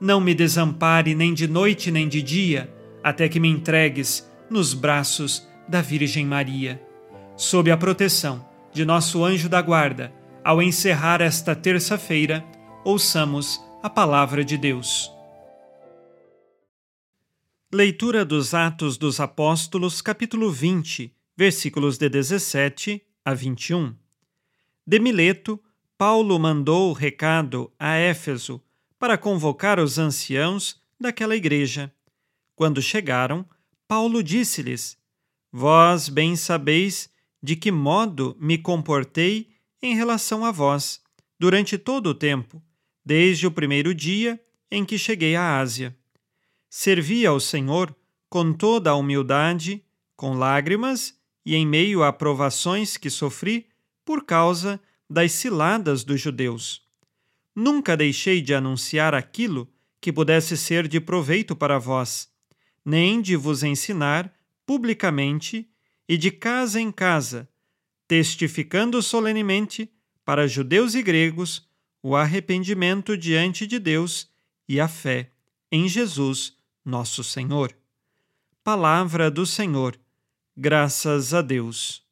não me desampare nem de noite nem de dia, até que me entregues nos braços da Virgem Maria. Sob a proteção de nosso anjo da guarda, ao encerrar esta terça-feira, ouçamos a palavra de Deus. Leitura dos Atos dos Apóstolos, capítulo 20, versículos de 17 a 21. De Mileto, Paulo mandou recado a Éfeso para convocar os anciãos daquela igreja. Quando chegaram, Paulo disse-lhes: Vós bem sabeis de que modo me comportei em relação a vós, durante todo o tempo, desde o primeiro dia em que cheguei à Ásia. Servi ao Senhor com toda a humildade, com lágrimas e em meio a provações que sofri por causa das ciladas dos judeus. Nunca deixei de anunciar aquilo que pudesse ser de proveito para vós, nem de vos ensinar publicamente e de casa em casa testificando solenemente para judeus e gregos o arrependimento diante de Deus e a fé em Jesus, nosso Senhor. Palavra do Senhor. Graças a Deus.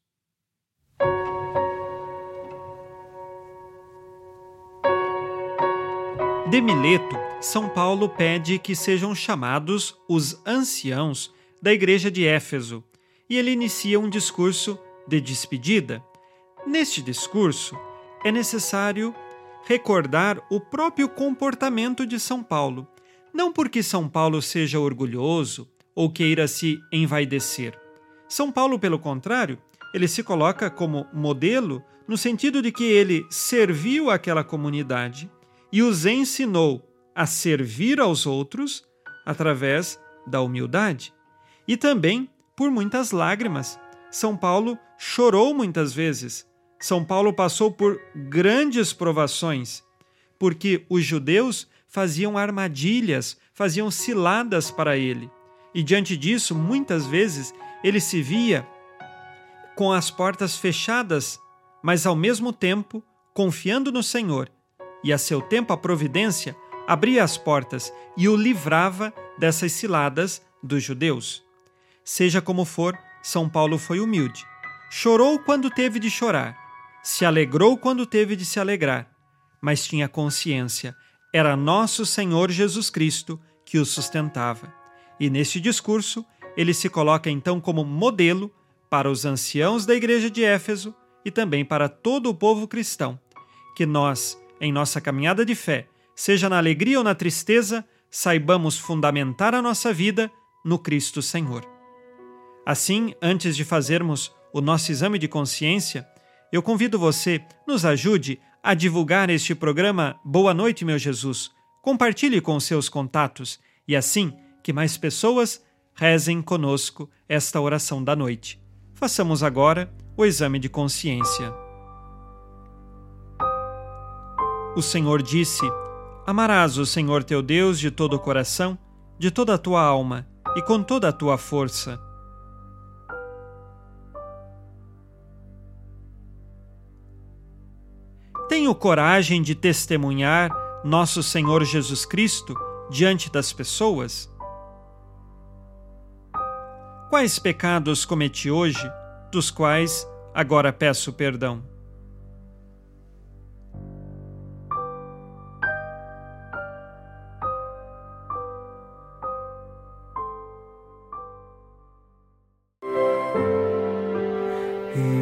De Mileto, São Paulo pede que sejam chamados os anciãos da igreja de Éfeso, e ele inicia um discurso de despedida. Neste discurso, é necessário recordar o próprio comportamento de São Paulo, não porque São Paulo seja orgulhoso ou queira se envaidecer. São Paulo, pelo contrário, ele se coloca como modelo no sentido de que ele serviu aquela comunidade e os ensinou a servir aos outros através da humildade e também por muitas lágrimas. São Paulo chorou muitas vezes. São Paulo passou por grandes provações, porque os judeus faziam armadilhas, faziam ciladas para ele. E diante disso, muitas vezes, ele se via com as portas fechadas, mas ao mesmo tempo confiando no Senhor. E a seu tempo a providência abria as portas e o livrava dessas ciladas dos judeus. Seja como for, São Paulo foi humilde Chorou quando teve de chorar, se alegrou quando teve de se alegrar, mas tinha consciência, era nosso Senhor Jesus Cristo que o sustentava. E neste discurso, ele se coloca então como modelo para os anciãos da igreja de Éfeso e também para todo o povo cristão. Que nós, em nossa caminhada de fé, seja na alegria ou na tristeza, saibamos fundamentar a nossa vida no Cristo Senhor. Assim, antes de fazermos o nosso exame de consciência, eu convido você, nos ajude a divulgar este programa Boa Noite, meu Jesus. Compartilhe com seus contatos e assim que mais pessoas rezem conosco esta oração da noite. Façamos agora o exame de consciência. O Senhor disse: Amarás o Senhor teu Deus de todo o coração, de toda a tua alma e com toda a tua força. Tenho coragem de testemunhar nosso Senhor Jesus Cristo diante das pessoas? Quais pecados cometi hoje, dos quais agora peço perdão?